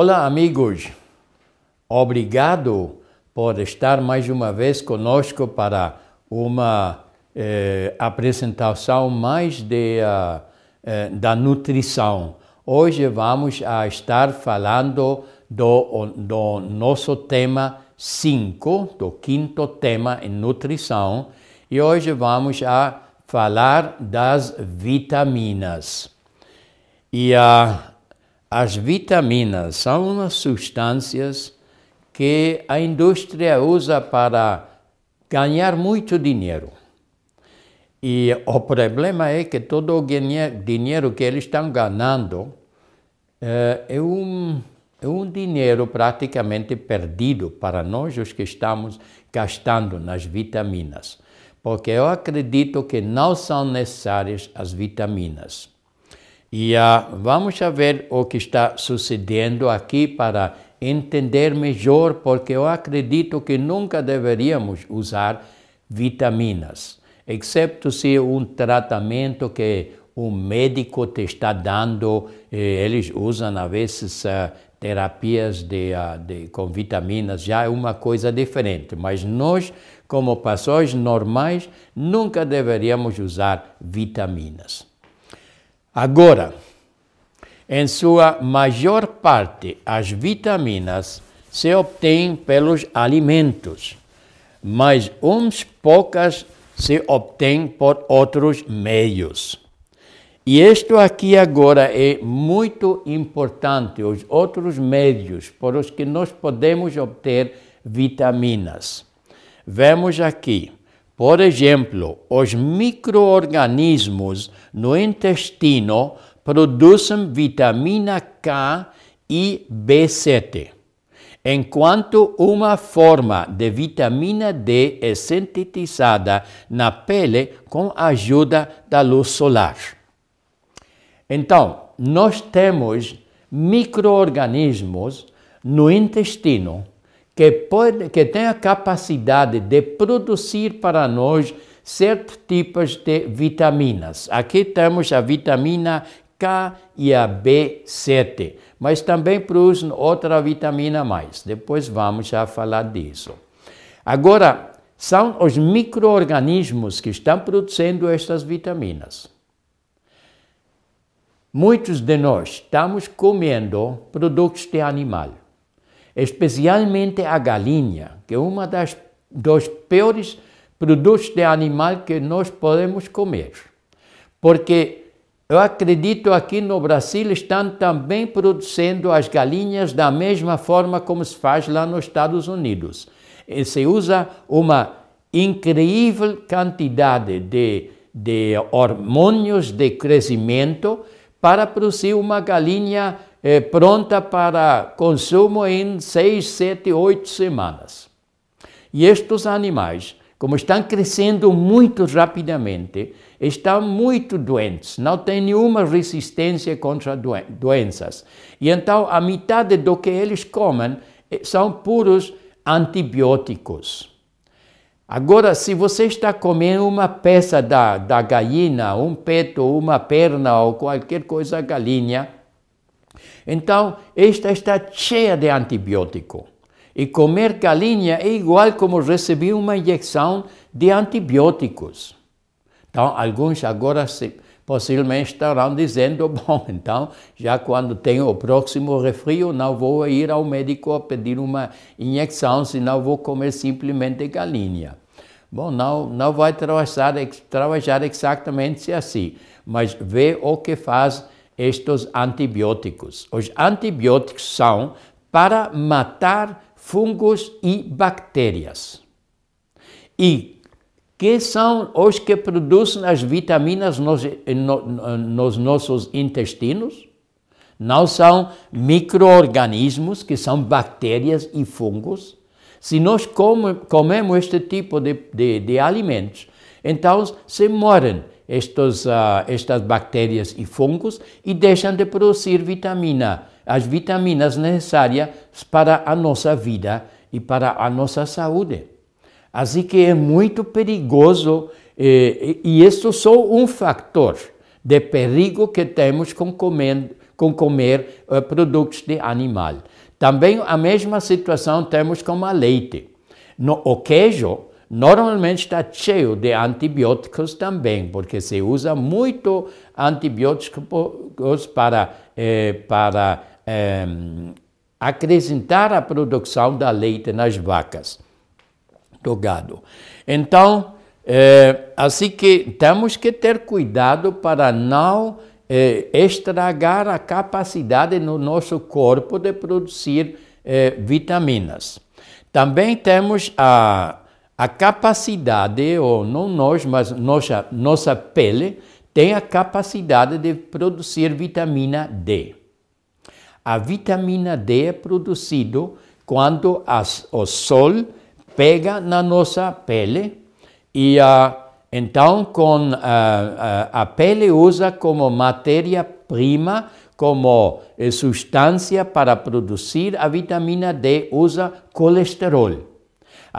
Olá, amigos. Obrigado por estar mais uma vez conosco para uma eh, apresentação mais de, uh, eh, da nutrição. Hoje vamos a estar falando do, do nosso tema 5, do quinto tema em nutrição, e hoje vamos a falar das vitaminas. E a uh, as vitaminas são umas substâncias que a indústria usa para ganhar muito dinheiro. E o problema é que todo o dinheiro que eles estão ganhando eh, é um, é um dinheiro praticamente perdido para nós, os que estamos gastando nas vitaminas. Porque eu acredito que não são necessárias as vitaminas. E uh, vamos ver o que está sucedendo aqui para entender melhor, porque eu acredito que nunca deveríamos usar vitaminas, exceto se um tratamento que um médico te está dando, eh, eles usam às vezes uh, terapias de, uh, de, com vitaminas, já é uma coisa diferente, mas nós, como pessoas normais, nunca deveríamos usar vitaminas. Agora, em sua maior parte, as vitaminas se obtêm pelos alimentos, mas uns poucas se obtêm por outros meios. E isto aqui agora é muito importante, os outros meios por os que nós podemos obter vitaminas. Vemos aqui por exemplo, os microorganismos no intestino produzem vitamina K e B7, enquanto uma forma de vitamina D é sintetizada na pele com a ajuda da luz solar. Então, nós temos microorganismos no intestino que, pode, que tem a capacidade de produzir para nós certos tipos de vitaminas. Aqui temos a vitamina K e a B7, mas também produzem outra vitamina mais. Depois vamos já falar disso. Agora, são os micro-organismos que estão produzindo estas vitaminas. Muitos de nós estamos comendo produtos de animal especialmente a galinha, que é uma das dos piores produtos de animal que nós podemos comer. Porque eu acredito aqui no Brasil estão também produzindo as galinhas da mesma forma como se faz lá nos Estados Unidos. E se usa uma incrível quantidade de, de hormônios de crescimento para produzir uma galinha é, pronta para consumo em seis, sete, oito semanas. E estes animais, como estão crescendo muito rapidamente, estão muito doentes, não têm nenhuma resistência contra doenças. E então a metade do que eles comem eh, são puros antibióticos. Agora, se você está comendo uma peça da, da galinha, um peito, uma perna ou qualquer coisa galinha, então, esta está cheia de antibiótico. E comer galinha é igual como receber uma injeção de antibióticos. Então, alguns agora se, possivelmente estarão dizendo: bom, então, já quando tenho o próximo resfrio, não vou ir ao médico a pedir uma injeção, senão vou comer simplesmente galinha. Bom, não, não vai trabalhar, trabalhar exatamente assim, mas vê o que faz estes antibióticos. Os antibióticos são para matar fungos e bactérias. E que são os que produzem as vitaminas nos, nos nossos intestinos? Não são micro-organismos, que são bactérias e fungos. Se nós come, comemos este tipo de, de, de alimentos, então se morrem estes, uh, estas bactérias e fungos e deixam de produzir vitamina, as vitaminas necessárias para a nossa vida e para a nossa saúde. Assim que é muito perigoso eh, e isso só um fator de perigo que temos com comer, com comer uh, produtos de animal. Também a mesma situação temos com a leite. No, o queijo normalmente está cheio de antibióticos também, porque se usa muito antibióticos para, eh, para eh, acrescentar a produção da leite nas vacas do gado. Então, é, assim que temos que ter cuidado para não é, estragar a capacidade no nosso corpo de produzir é, vitaminas. Também temos a, a capacidade, ou não nós, mas nossa, nossa pele, tem a capacidade de produzir vitamina D. A vitamina D é produzido quando as, o sol pega na nossa pele e então com a pele usa como matéria-prima, como eh, substância para produzir a vitamina D, usa colesterol.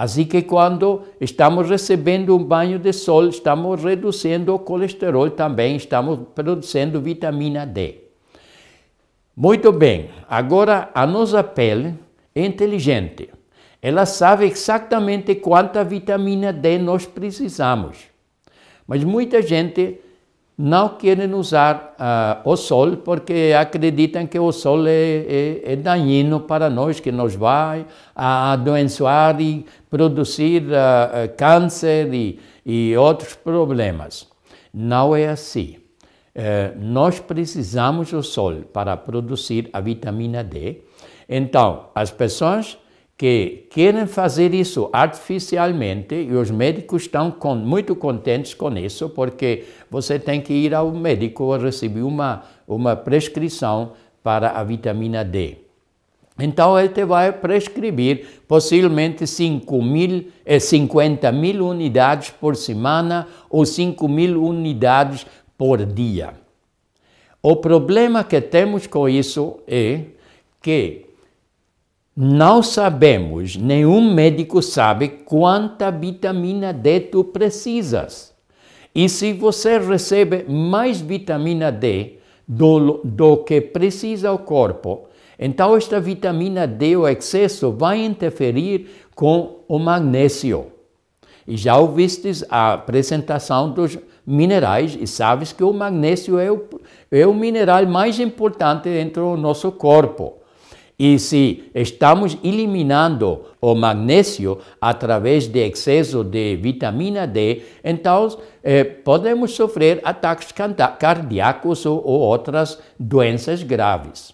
Assim que quando estamos recebendo um banho de sol, estamos reduzindo o colesterol também, estamos produzindo vitamina D. Muito bem, agora a nossa pele é inteligente. Ela sabe exatamente quanta vitamina D nós precisamos. Mas muita gente não quer usar uh, o sol porque acreditam que o sol é, é, é para nós, que nos vai adoençar e produzir uh, câncer e, e outros problemas. Não é assim. Uh, nós precisamos do sol para produzir a vitamina D. Então, as pessoas que querem fazer isso artificialmente e os médicos estão com, muito contentes com isso, porque você tem que ir ao médico receber uma, uma prescrição para a vitamina D. Então, ele te vai prescrever possivelmente 5 mil, eh, 50 mil unidades por semana ou 5 mil unidades por dia. O problema que temos com isso é que não sabemos, nenhum médico sabe quanta vitamina D tu precisas. E se você recebe mais vitamina D do, do que precisa o corpo, então esta vitamina D, o excesso, vai interferir com o magnésio. E já ouvistes a apresentação dos minerais e sabes que o magnésio é o, é o mineral mais importante dentro do nosso corpo. E se estamos eliminando o magnésio através de excesso de vitamina D, então eh, podemos sofrer ataques cardíacos ou, ou outras doenças graves.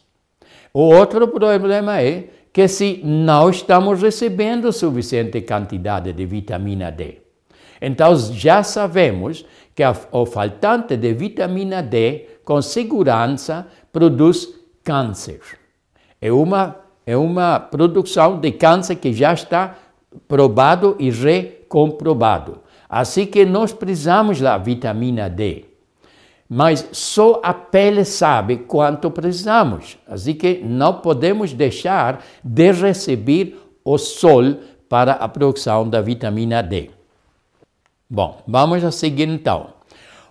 O outro problema é que se não estamos recebendo suficiente quantidade de vitamina D. Então já sabemos que o faltante de vitamina D com segurança produz câncer. É uma, é uma produção de câncer que já está provado e recomprovado. Assim que nós precisamos da vitamina D. Mas só a pele sabe quanto precisamos. Assim que não podemos deixar de receber o sol para a produção da vitamina D. Bom, vamos a seguir então.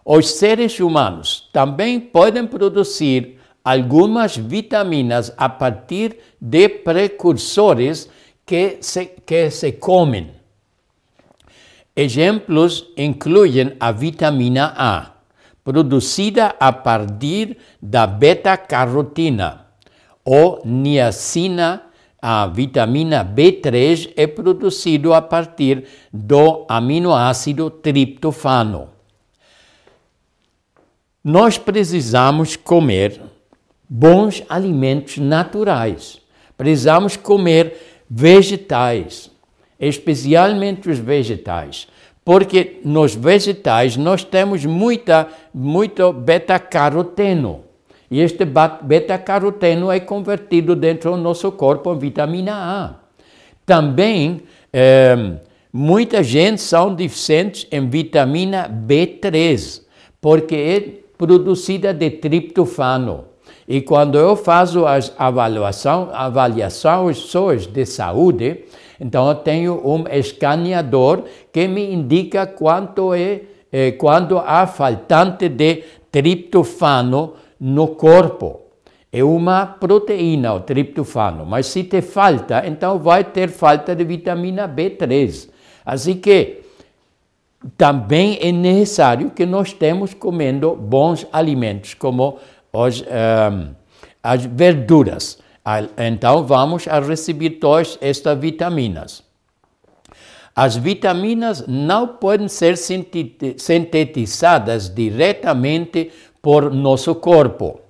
Os seres humanos também podem produzir algumas vitaminas a partir de precursores que se, que se comem. Exemplos incluem a vitamina A, produzida a partir da beta-carotina, ou niacina, a vitamina B3 é produzido a partir do aminoácido triptofano. Nós precisamos comer bons alimentos naturais. Precisamos comer vegetais, especialmente os vegetais, porque nos vegetais nós temos muita, muito beta-caroteno. E este beta-caroteno é convertido dentro do nosso corpo em vitamina A. Também, eh, muita gente são deficientes em vitamina B3 porque é produzida de triptofano. E quando eu faço as avaliação, avaliações de saúde, então eu tenho um escaneador que me indica quanto é, é quando há faltante de triptofano no corpo. É uma proteína, o triptofano, mas se te falta, então vai ter falta de vitamina B3. Assim que também é necessário que nós estemos comendo bons alimentos, como os, um, ehm, as verduras. Então vamos a receber todas estas vitaminas. As vitaminas não podem ser sintetizadas diretamente por nosso corpo.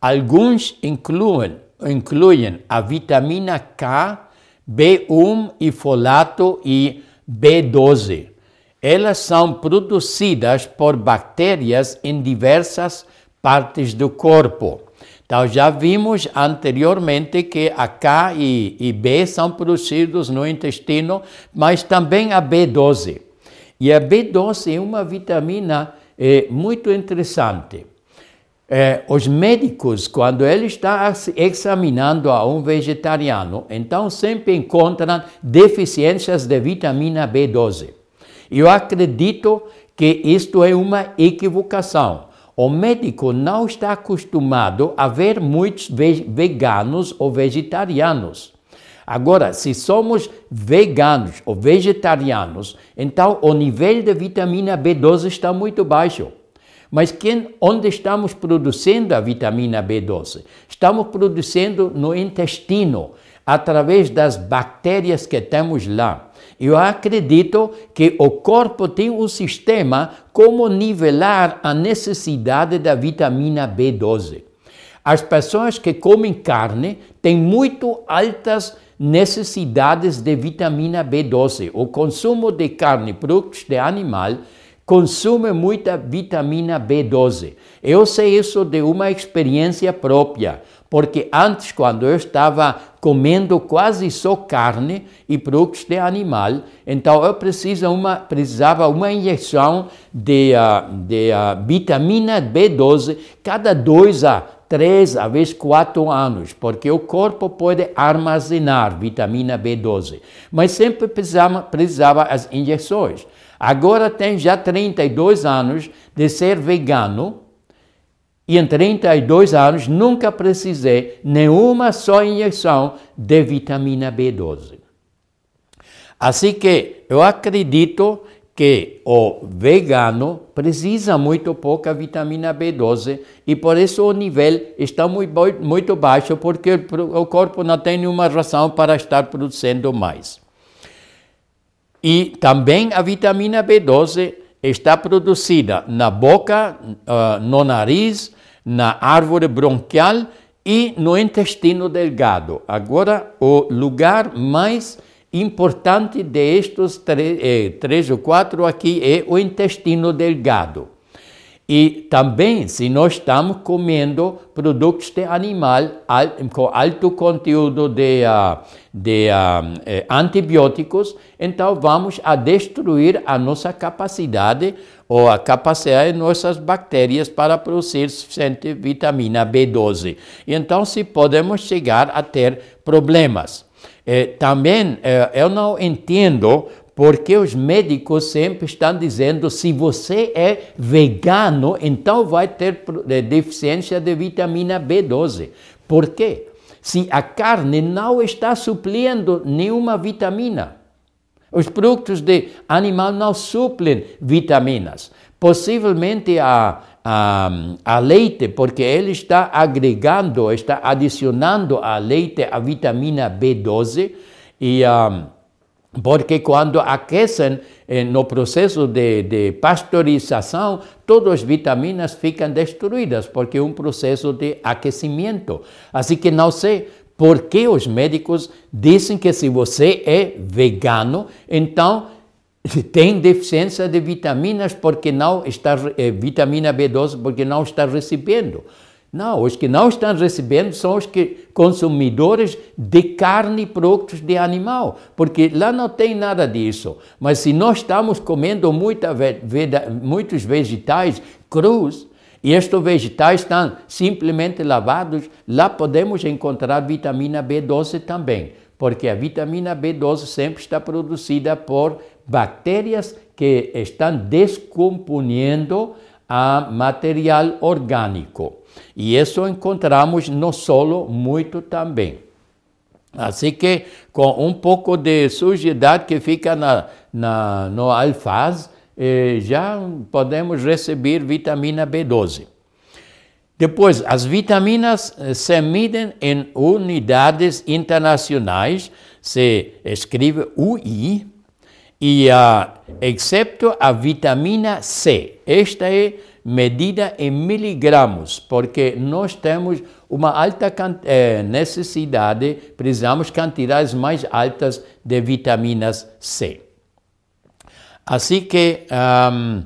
Alguns incluem, incluem a vitamina K, B1 e folato e B12. Elas são produzidas por bactérias em diversas partes do corpo. Então, já vimos anteriormente que a K e, e B são produzidos no intestino, mas também a B12. E a B12 é uma vitamina é, muito interessante. É, os médicos, quando ele está examinando a um vegetariano, então sempre encontram deficiências de vitamina B12. Eu acredito que isto é uma equivocação. O médico não está acostumado a ver muitos veganos ou vegetarianos. Agora, se somos veganos ou vegetarianos, então o nível de vitamina B12 está muito baixo. Mas quem, onde estamos produzindo a vitamina B12? Estamos produzindo no intestino, através das bactérias que temos lá. Eu acredito que o corpo tem um sistema como nivelar a necessidade da vitamina B12. As pessoas que comem carne têm muito altas necessidades de vitamina B12. O consumo de carne, produtos de animal, consome muita vitamina B12. Eu sei isso de uma experiência própria. Porque antes, quando eu estava comendo quase só carne e produtos de animal, então eu precisa uma, precisava uma injeção de, uh, de uh, vitamina B12 cada dois a três, a vezes quatro anos, porque o corpo pode armazenar vitamina B12. Mas sempre precisava, precisava as injeções. Agora tem já 32 anos de ser vegano, e em 32 anos nunca precisei nenhuma só injeção de vitamina B12. Assim que eu acredito que o vegano precisa muito pouca vitamina B12 e por isso o nível está muito, muito baixo, porque o corpo não tem nenhuma razão para estar produzindo mais. E também a vitamina B12 está produzida na boca, uh, no nariz, na árvore bronquial e no intestino delgado. Agora, o lugar mais importante destes três, eh, três ou quatro aqui é o intestino delgado. E também, se nós estamos comendo produtos de animal com alto conteúdo de, uh, de uh, antibióticos, então vamos a destruir a nossa capacidade ou a capacidade de nossas bactérias para produzir suficiente vitamina B12. Então, se podemos chegar a ter problemas. Eh, também eh, eu não entendo porque os médicos sempre estão dizendo se você é vegano, então vai ter eh, deficiência de vitamina B12. Por quê? Se a carne não está suprindo nenhuma vitamina. Os produtos de animal não suplem vitaminas. Possivelmente a, a, a leite, porque ele está agregando, está adicionando a leite a vitamina B12 e um, porque quando aquecem eh, no processo de, de, pasteurização, todas as vitaminas ficam destruídas, porque é um processo de aquecimento. Assim que não sei por que os médicos dizem que se você é vegano, então tem deficiência de vitaminas porque não está eh, vitamina B12 porque não está recebendo. Não, os que não estão recebendo são os que consumidores de carne e produtos de animal, porque lá não tem nada disso. Mas se nós estamos comendo muita, muitos vegetais, crus, e estes vegetais estão simplesmente lavados, lá podemos encontrar vitamina B12 também, porque a vitamina B12 sempre está produzida por bactérias que estão descomponendo a material orgânico. E isso encontramos no solo muito também. Assim que, com um pouco de sujidade que fica na, na, no alface, eh, já podemos receber vitamina B12. Depois, as vitaminas eh, se medem em unidades internacionais, se escreve UI, e uh, excepto a vitamina C. Esta é medida em miligramas, porque nós temos uma alta eh, necessidade, precisamos quantidades mais altas de vitaminas C. Assim que um,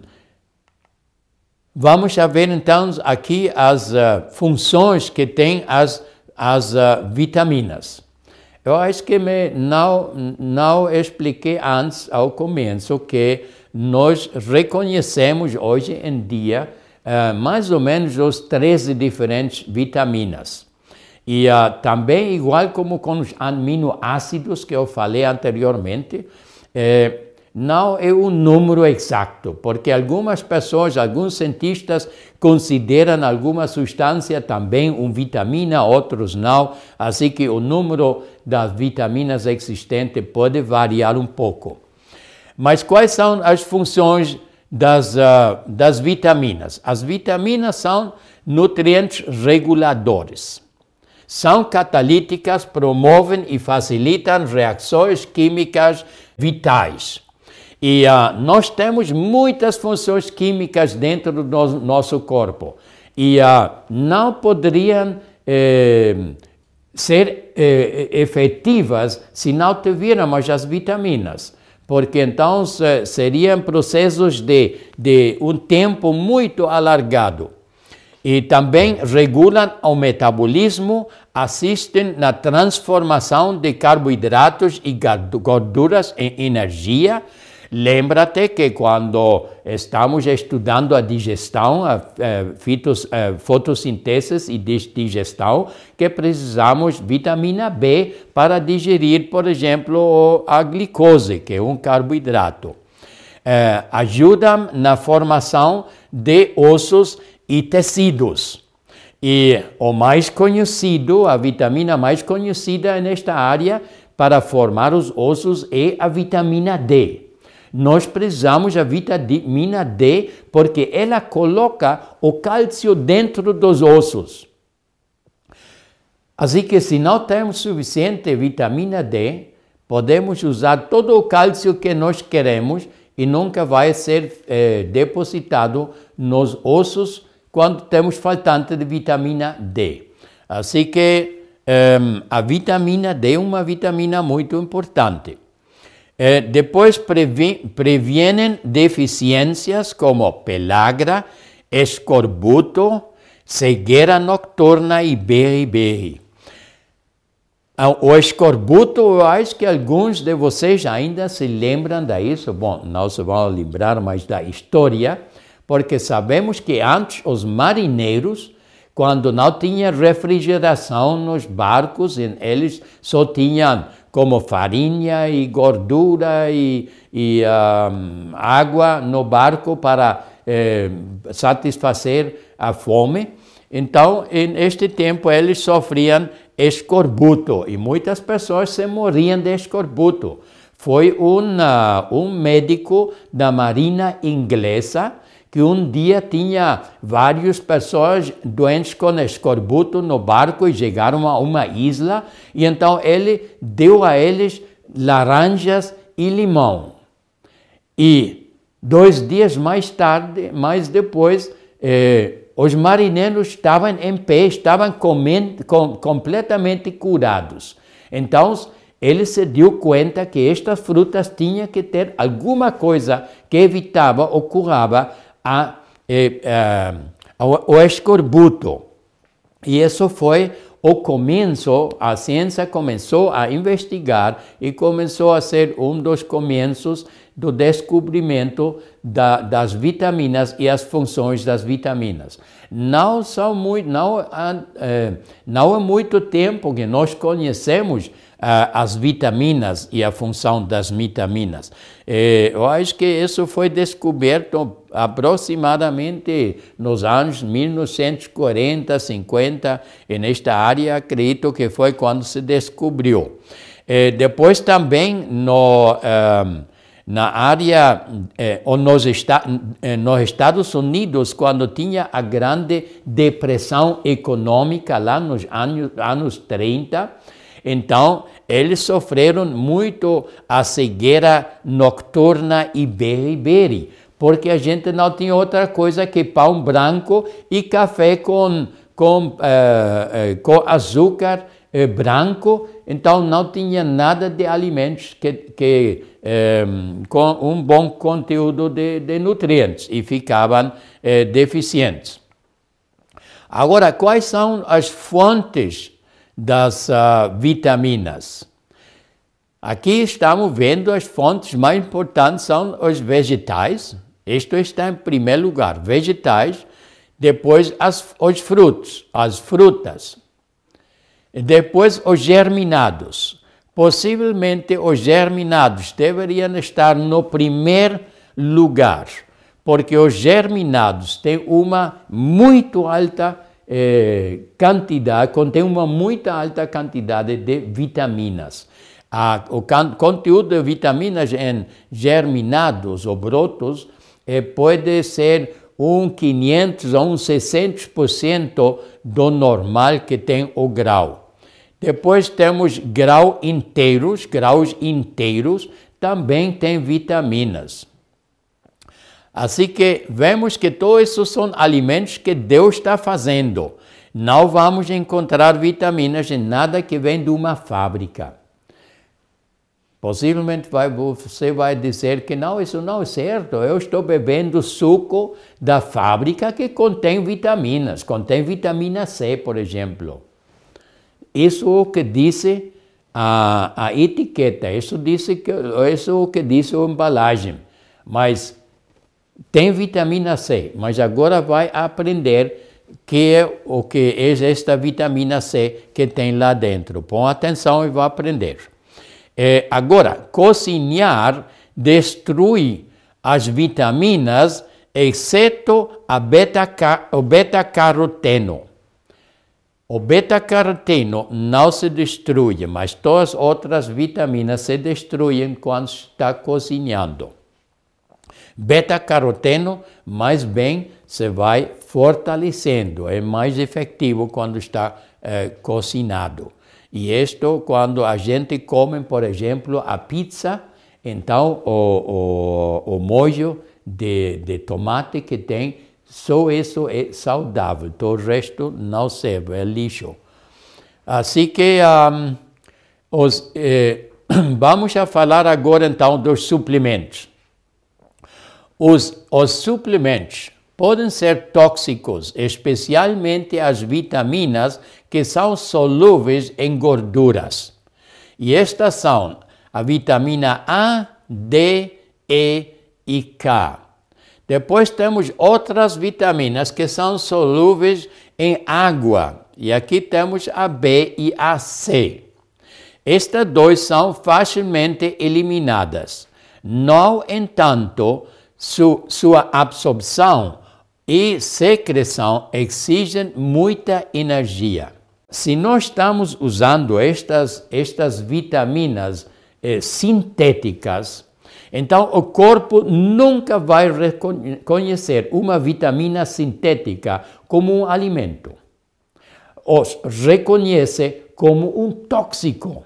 vamos ver então aqui as uh, funções que têm as, as uh, vitaminas. Eu acho que me não, não expliquei antes, ao começo, que nós reconhecemos hoje em dia uh, mais ou menos os 13 diferentes vitaminas. E uh, também, igual como com os aminoácidos que eu falei anteriormente, eh, não é um número exato, porque algumas pessoas, alguns cientistas consideram alguma substância também uma vitamina, outros não, assim que o número das vitaminas existentes pode variar um pouco. Mas quais são as funções das, uh, das vitaminas? As vitaminas são nutrientes reguladores. São catalíticas, promovem e facilitam reações químicas vitais. E uh, nós temos muitas funções químicas dentro do nosso corpo. E uh, não poderiam eh, ser eh, efetivas se não tivéssemos as vitaminas. Porque então seriam processos de, de um tempo muito alargado. E também regulam o metabolismo, assistem na transformação de carboidratos e gorduras em energia, Lembra-te que quando estamos estudando a digestão, a, a, fitos, a fotossíntese e digestão, que precisamos vitamina B para digerir, por exemplo, a glicose, que é um carboidrato. É, ajuda na formação de ossos e tecidos. E o mais conhecido, a vitamina mais conhecida nesta área para formar os ossos é a vitamina D. Nós precisamos da vitamina D porque ela coloca o cálcio dentro dos ossos. Assim que se não temos suficiente vitamina D, podemos usar todo o cálcio que nós queremos e nunca vai ser eh, depositado nos ossos quando temos faltante de vitamina D. Assim que um, a vitamina D é uma vitamina muito importante. Eh, depois previ previenen deficiências como pelagra, escorbuto, cegueira nocturna e beriberi. Ah, o escorbuto, eu acho que alguns de vocês ainda se lembram disso. Bom, não se vão lembrar mais da história, porque sabemos que antes os marinheiros, quando não tinha refrigeração nos barcos, eles só tinham como farinha e gordura e, e um, água no barco para eh, satisfazer a fome. Então, neste tempo, eles sofriam escorbuto e muitas pessoas se morriam de escorbuto. Foi uma, um médico da Marinha Inglesa que um dia tinha várias pessoas doentes com escorbuto no barco e chegaram a uma isla e então ele deu a eles laranjas e limão. E dois dias mais tarde, mais depois, eh, os marinheiros estavam em pé, estavam comendo, com, completamente curados. Então, ele se deu conta que estas frutas tinham que ter alguma coisa que evitava ou curava a, a, a, o escorbuto. E isso foi o começo, a ciência começou a investigar e começou a ser um dos começos do descobrimento da, das vitaminas e as funções das vitaminas. Não, são muito, não, é, não muito tempo que nós conhecemos as vitaminas e a função das vitaminas. Eu acho que isso foi descoberto aproximadamente nos anos 1940, 50, e nesta área acredito que foi quando se descobriu. Depois também no, na área eh, nos, nos Estados Unidos, quando tinha a grande depressão econômica lá nos anos, anos 30, então eles sofreram muito a cegueira noturna e beriberi, porque a gente não tinha outra coisa que pão branco e café com, com, eh, com açúcar eh, branco, então não tinha nada de alimentos que, que eh, com um bom conteúdo de, de nutrientes e ficavam eh, deficientes. Agora, quais são as fontes das uh, vitaminas? Aqui estamos vendo as fontes mais importantes são os vegetais. Isto está em primeiro lugar, vegetais. Depois as, os frutos, as frutas. Depois, os germinados. Possivelmente, os germinados deveriam estar no primeiro lugar, porque os germinados têm uma muito alta eh, quantidade, contém uma muito alta quantidade de vitaminas. Ah, o conteúdo de vitaminas em germinados ou brotos eh, pode ser um 500 ou um 600% do normal que tem o grau. Depois temos grau inteiros, graus inteiros, também tem vitaminas. Assim que vemos que todos esses são alimentos que Deus está fazendo. Não vamos encontrar vitaminas em nada que vem de uma fábrica. Possivelmente vai, você vai dizer que não, isso não é certo. Eu estou bebendo suco da fábrica que contém vitaminas, contém vitamina C, por exemplo. Isso é o que disse a, a etiqueta, isso, disse que, isso é o que diz a embalagem. Mas tem vitamina C, mas agora vai aprender que é o que é esta vitamina C que tem lá dentro. Põe atenção e vai aprender. É, agora, cozinhar destrui as vitaminas, exceto a beta-caroteno. Beta o beta-caroteno não se destrui, mas todas as outras vitaminas se destruem quando está cozinhando. Beta-caroteno, mais bem, se vai fortalecendo, é mais efetivo quando está eh, cozinado. E isto, quando a gente come, por exemplo, a pizza, então o, o, o molho de, de tomate que tem só isso é saudável, todo o resto não serve, é lixo. Assim que um, os, eh, vamos a falar agora então dos suplementos. Os, os suplementos podem ser tóxicos, especialmente as vitaminas que são solúveis em gorduras. E estas são a vitamina A, D, E e K. Depois temos outras vitaminas que são solúveis em água. E aqui temos a B e a C. Estas duas são facilmente eliminadas. No entanto, su, sua absorção e secreção exigem muita energia. Se nós estamos usando estas, estas vitaminas eh, sintéticas, então, o corpo nunca vai reconhecer uma vitamina sintética como um alimento. Os reconhece como um tóxico.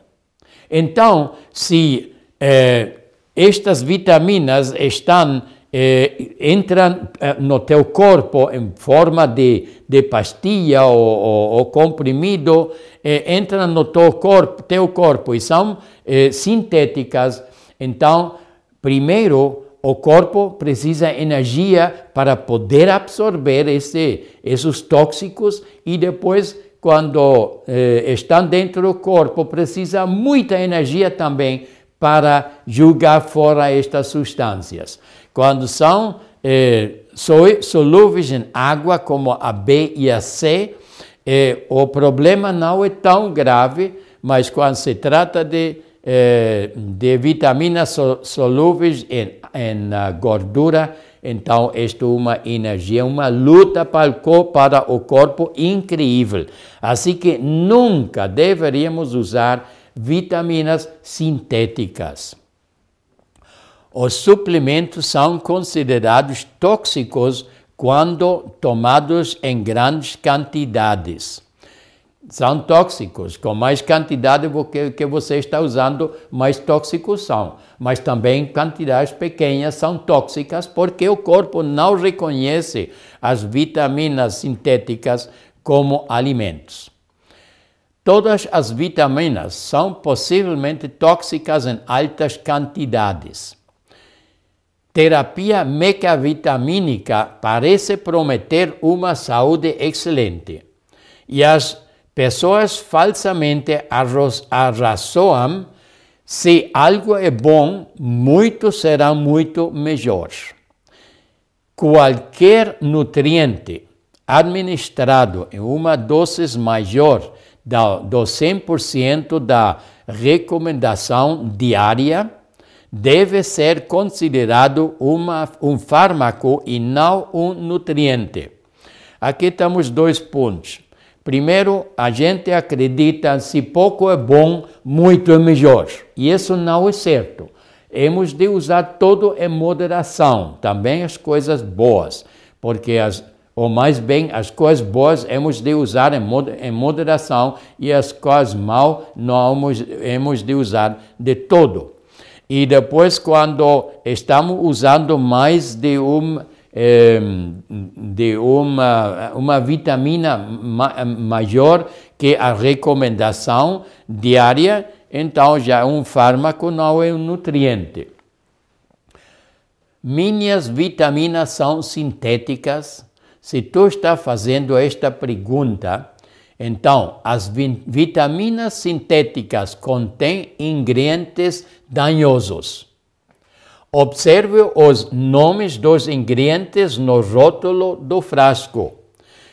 Então, se eh, estas vitaminas estão eh, entram eh, no teu corpo em forma de, de pastilha ou, ou, ou comprimido, eh, entram no teu corpo, teu corpo e são eh, sintéticas, então Primeiro, o corpo precisa de energia para poder absorver esse, esses tóxicos e depois, quando eh, estão dentro do corpo, precisa muita energia também para jogar fora estas substâncias. Quando são eh, solúveis em água, como a B e a C, eh, o problema não é tão grave, mas quando se trata de, eh, de vitaminas solúveis em, em gordura, então, isto é uma energia, uma luta para o, corpo, para o corpo incrível. Assim que nunca deveríamos usar vitaminas sintéticas. Os suplementos são considerados tóxicos quando tomados em grandes quantidades são tóxicos. Com mais quantidade que você está usando, mais tóxicos são. Mas também quantidades pequenas são tóxicas porque o corpo não reconhece as vitaminas sintéticas como alimentos. Todas as vitaminas são possivelmente tóxicas em altas quantidades. Terapia mecavitamínica parece prometer uma saúde excelente. E as Pessoas falsamente arrazoam se algo é bom, muito será muito melhor. Qualquer nutriente administrado em uma dose maior do 100% da recomendação diária deve ser considerado uma, um fármaco e não um nutriente. Aqui temos dois pontos. Primeiro, a gente acredita se pouco é bom, muito é melhor. E isso não é certo. Temos de usar tudo em moderação, também as coisas boas, porque as, ou mais bem, as coisas boas temos de usar em moderação e as coisas mal não temos de usar de todo. E depois, quando estamos usando mais de um de uma, uma vitamina ma maior que a recomendação diária, então já um fármaco não é um nutriente. Minhas vitaminas são sintéticas? Se tu está fazendo esta pergunta, então as vitaminas sintéticas contêm ingredientes danhosos. Observe os nomes dos ingredientes no rótulo do frasco.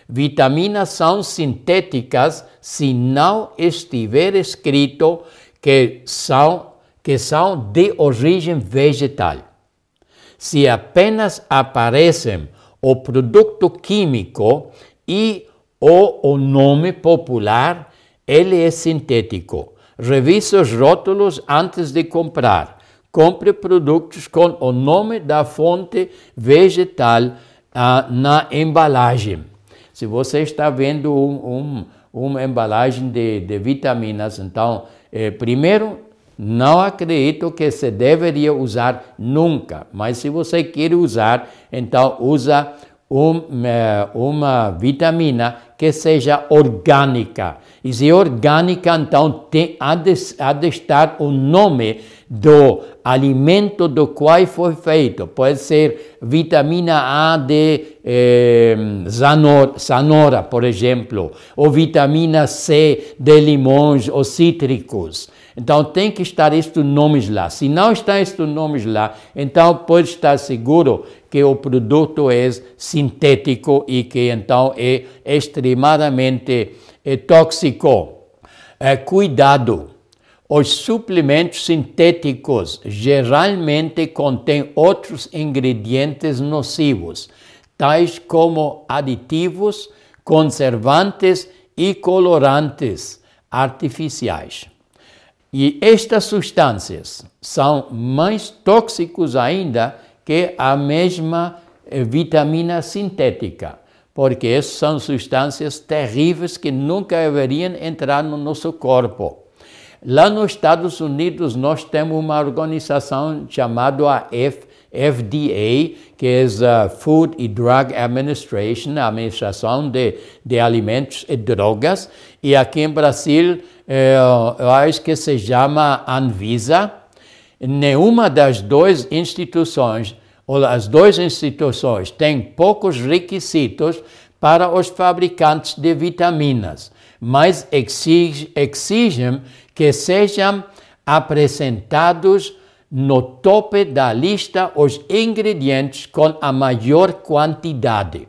Vitaminas são sintéticas se não estiver escrito que são, que são de origem vegetal. Se apenas aparecem o produto químico e o, o nome popular, ele é sintético. Revise os rótulos antes de comprar compre produtos com o nome da fonte vegetal ah, na embalagem. Se você está vendo um, um, uma embalagem de, de vitaminas, então, eh, primeiro, não acredito que se deveria usar nunca, mas se você quer usar, então usa eh, uma vitamina que seja orgânica. E se orgânica, então tem, há, de, há de estar o nome do alimento do qual foi feito. Pode ser vitamina A de eh, por exemplo, ou vitamina C de limões ou cítricos. Então tem que estar estes nomes lá. Se não está estes nomes lá, então pode estar seguro que o produto é sintético e que então é extremadamente é, tóxico. É, cuidado! Os suplementos sintéticos geralmente contêm outros ingredientes nocivos, tais como aditivos, conservantes e colorantes artificiais. E estas substâncias são mais tóxicos ainda que a mesma eh, vitamina sintética, porque essas são substâncias terríveis que nunca deveriam entrar no nosso corpo. Lá nos Estados Unidos, nós temos uma organização chamada a FDA, que é a Food and Drug Administration, a Administração de, de Alimentos e Drogas, e aqui em Brasil, é, eu acho que se chama Anvisa. Nenhuma das duas instituições, ou as duas instituições, tem poucos requisitos para os fabricantes de vitaminas, mas exigem que sejam apresentados no topo da lista os ingredientes com a maior quantidade.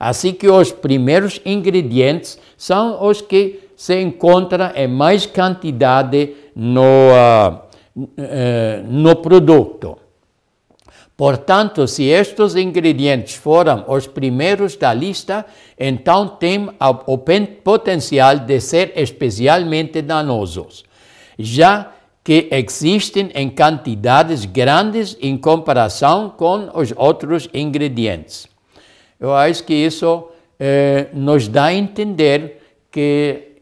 Assim que os primeiros ingredientes são os que se encontram em mais quantidade no, uh, uh, no produto. Portanto, se estes ingredientes foram os primeiros da lista, então têm o potencial de ser especialmente danosos, já que existem em quantidades grandes em comparação com os outros ingredientes. Eu acho que isso eh, nos dá a entender que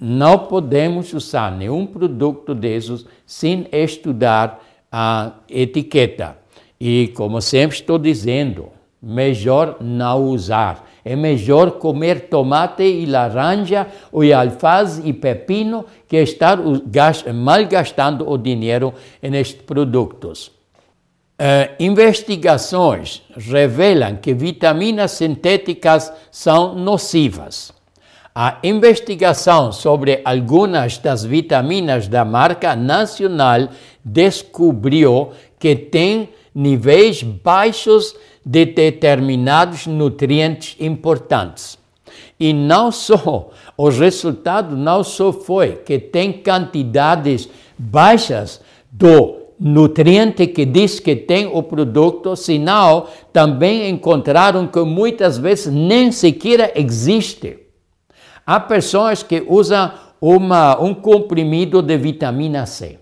não podemos usar nenhum produto desses sem estudar a etiqueta. E como sempre estou dizendo, melhor não usar. É melhor comer tomate e laranja, ou alface e pepino, que estar malgastando o dinheiro nestes produtos. Uh, investigações revelam que vitaminas sintéticas são nocivas. A investigação sobre algumas das vitaminas da marca nacional descobriu que tem níveis baixos de determinados nutrientes importantes. E não só, o resultado não só foi que tem quantidades baixas do nutriente que diz que tem o produto, senão também encontraram que muitas vezes nem sequer existe. Há pessoas que usam uma, um comprimido de vitamina C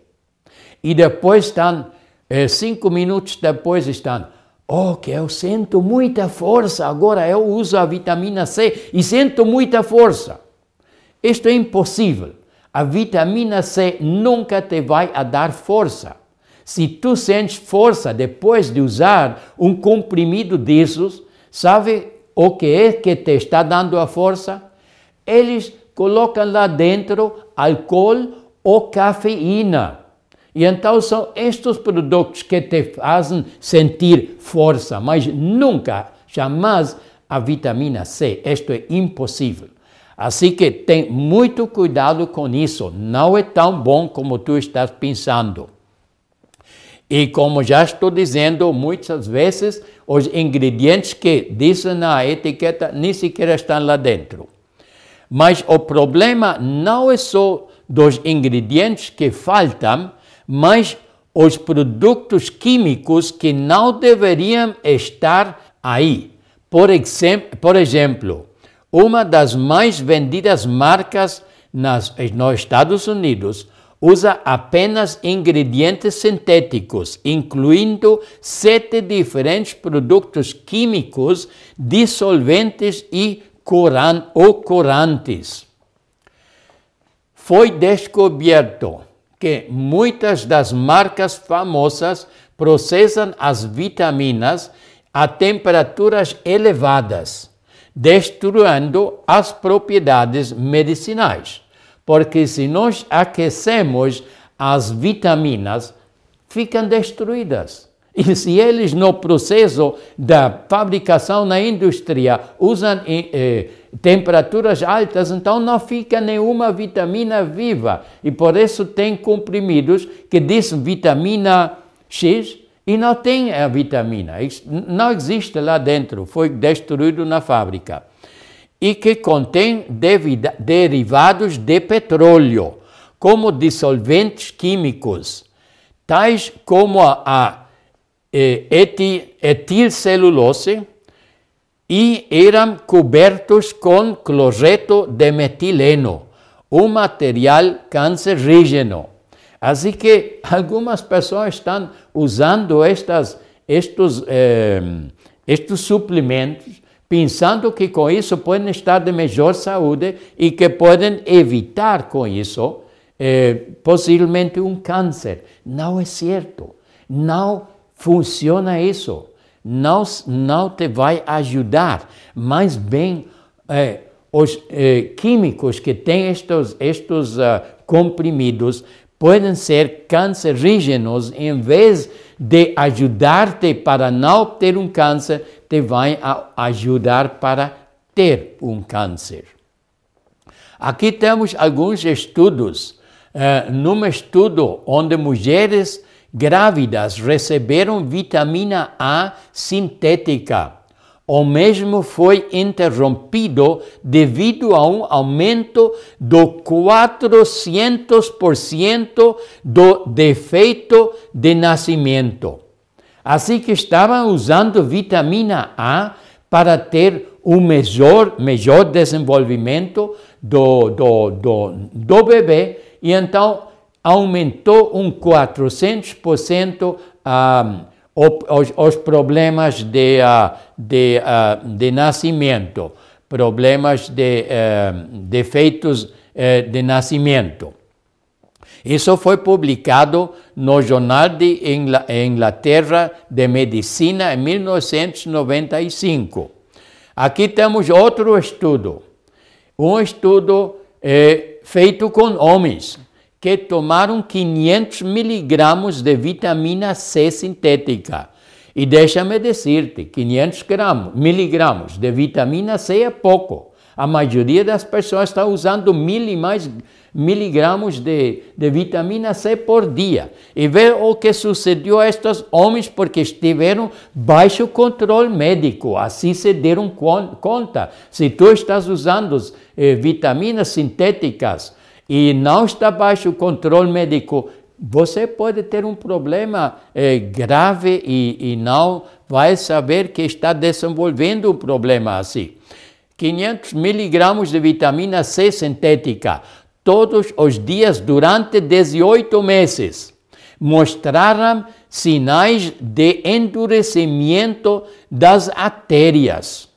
e depois estão é, cinco minutos depois estão, oh, que eu sinto muita força, agora eu uso a vitamina C e sinto muita força. Isto é impossível. A vitamina C nunca te vai a dar força. Se tu sentes força depois de usar um comprimido desses, sabe o que é que te está dando a força? Eles colocam lá dentro álcool ou cafeína. E então são estes produtos que te fazem sentir força, mas nunca, jamais a vitamina C. Isto é impossível. Assim que tem muito cuidado com isso. Não é tão bom como tu estás pensando. E como já estou dizendo, muitas vezes os ingredientes que dizem na etiqueta nem sequer estão lá dentro. Mas o problema não é só dos ingredientes que faltam, mas os produtos químicos que não deveriam estar aí. Por, exemplo, por exemplo uma das mais vendidas marcas nas, nos Estados Unidos usa apenas ingredientes sintéticos, incluindo sete diferentes produtos químicos, dissolventes e coran ou corantes. Foi descoberto que muitas das marcas famosas processam as vitaminas a temperaturas elevadas, destruindo as propriedades medicinais. Porque se nós aquecemos as vitaminas, ficam destruídas. E se eles no processo da fabricação na indústria usam eh, temperaturas altas, então não fica nenhuma vitamina viva. E por isso tem comprimidos que dizem vitamina X e não tem a vitamina. Não existe lá dentro, foi destruído na fábrica. E que contém derivados de petróleo, como dissolventes químicos, tais como a etilcelulose e eram cobertos com cloreto de metileno, um material cancerígeno. Assim que algumas pessoas estão usando estas, estes, eh, estes suplementos, pensando que com isso podem estar de melhor saúde e que podem evitar com isso eh, possivelmente um câncer. Não é certo. Não funciona isso. Não, não te vai ajudar, mas bem é, os é, químicos que têm estes, estes uh, comprimidos podem ser cancerígenos, em vez de ajudar-te para não ter um câncer, te vai ajudar para ter um câncer. Aqui temos alguns estudos uh, num estudo onde mulheres grávidas receberam vitamina A sintética. O mesmo foi interrompido devido a um aumento do 400% do defeito de nascimento. Assim que estavam usando vitamina A para ter um melhor, melhor desenvolvimento do, do, do, do bebê, e então aumentou um 400% ah, os, problemas de, uh, de, uh, de nascimento, problemas de uh, defeitos de nascimento. Isso foi publicado no Jornal de Inglaterra de Medicina em 1995. Aqui temos outro estudo, um estudo eh, feito com homens que tomaram 500 miligramas de vitamina C sintética. E deixa-me dizer-te, 500 gramas, miligramas de vitamina C é pouco. A maioria das pessoas está usando mil e mais miligramas de, de vitamina C por dia. E vê o que sucedeu a estes homens porque estiveram baixo controle médico. Assim se deram conta. Se tu estás usando eh, vitaminas sintéticas e não está baixo controle médico, você pode ter um problema eh, grave e, e não vai saber que está desenvolvendo um problema assim. 500 miligramas de vitamina C sintética todos os dias durante 18 meses. Mostraram sinais de endurecimento das artérias.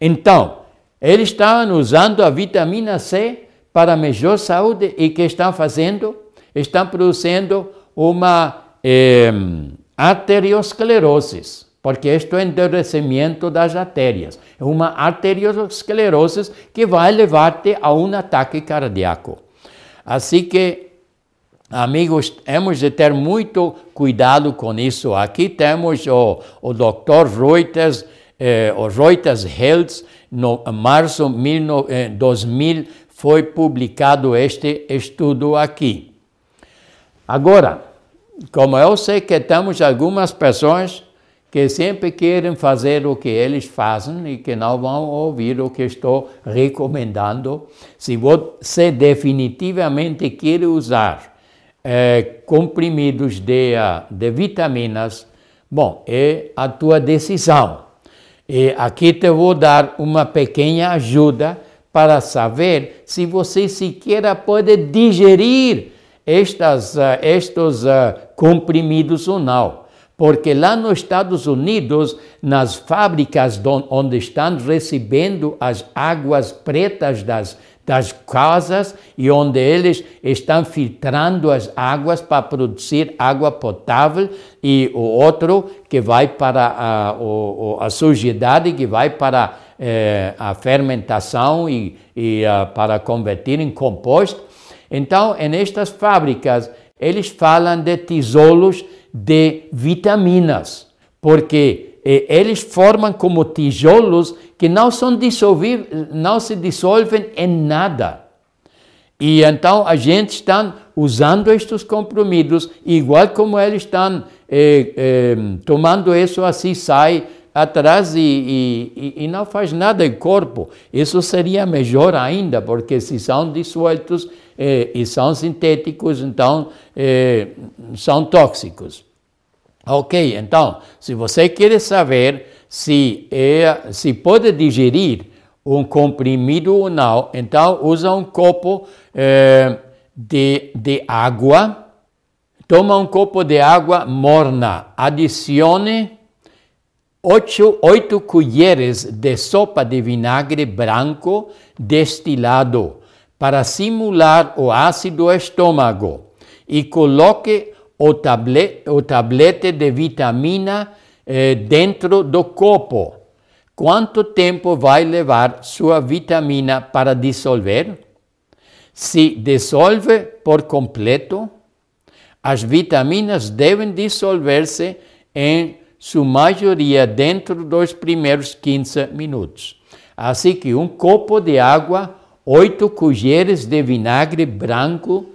Então, eles estavam usando a vitamina C para melhor saúde e que estão fazendo? Estão produzindo uma eh, arteriosclerose porque isto é endurecimento das artérias. É uma arteriosclerose que vai levar-te a um ataque cardíaco. Assim que, amigos, temos de ter muito cuidado com isso. Aqui temos o, o Dr. Reuters, eh, o Reuters Health, no março de 2000 eh, foi publicado este estudo aqui. Agora, como eu sei que temos algumas pessoas que sempre querem fazer o que eles fazem e que não vão ouvir o que estou recomendando. Se você definitivamente quer usar é, comprimidos de, de vitaminas, bom, é a tua decisão. E aqui te vou dar uma pequena ajuda para saber se você sequer pode digerir estas, uh, estes uh, comprimidos ou não. Porque lá nos Estados Unidos, nas fábricas onde estão recebendo as águas pretas das, das casas e onde eles estão filtrando as águas para produzir água potável e o outro que vai para a, a, a sujidade, que vai para eh, a fermentação e, e uh, para converter em composto. Então, nestas fábricas, eles falam de tijolos de vitaminas, porque eh, eles formam como tijolos que não, são não se dissolvem em nada. E então a gente está usando estes comprimidos, igual como eles estão eh, eh, tomando isso assim, sai atrás e, e, e, não faz nada em corpo. Isso seria melhor ainda, porque se são dissoltos eh, e são sintéticos, então eh, são tóxicos. Ok, então, se você quer saber se, é, se pode digerir um comprimido ou não, então usa um copo é, de, de água, toma um copo de água morna, adicione 8, 8 colheres de sopa de vinagre branco destilado para simular o ácido estômago e coloque o, tablet, o tablete de vitamina eh, dentro do copo. Quanto tempo vai levar sua vitamina para dissolver? Se dissolve por completo, as vitaminas devem dissolver-se em sua maioria dentro dos primeiros 15 minutos. Assim que um copo de água, oito colheres de vinagre branco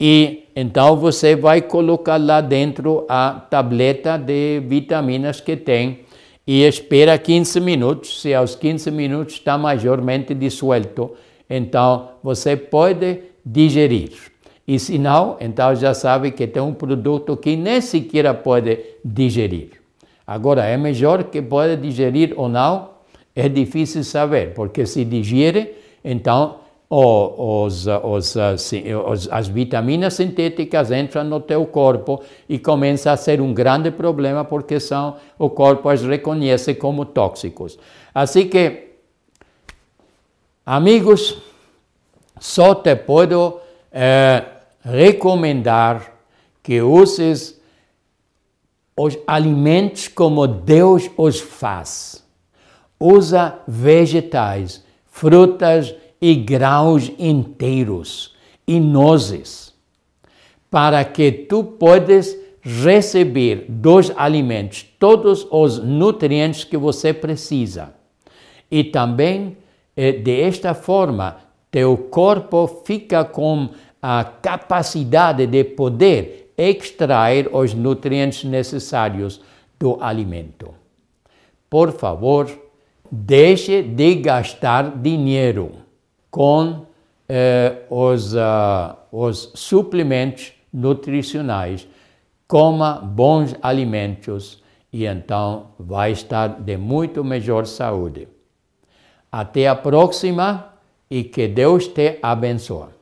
E então você vai colocar lá dentro a tableta de vitaminas que tem e espera 15 minutos. Se aos 15 minutos está majormente dissolto, então você pode digerir. E se não, então já sabe que tem um produto que nem sequer pode digerir. Agora, é melhor que pode digerir ou não? É difícil saber, porque se digere, então os, os, os, as vitaminas sintéticas entram no teu corpo e começa a ser um grande problema porque são, o corpo as reconhece como tóxicos. Assim que, amigos, só te posso eh, recomendar que uses os alimentos como Deus os faz. Usa vegetais, frutas e grãos inteiros e nozes, para que tu podes receber dos alimentos todos os nutrientes que você precisa. E também, eh, desta forma, teu corpo fica com a capacidade de poder extrair os nutrientes necessários do alimento. Por favor, deixe de gastar dinheiro com eh, os, uh, os suplementos nutricionais, coma bons alimentos e então vai estar de muito melhor saúde. Até a próxima e que Deus te abençoe.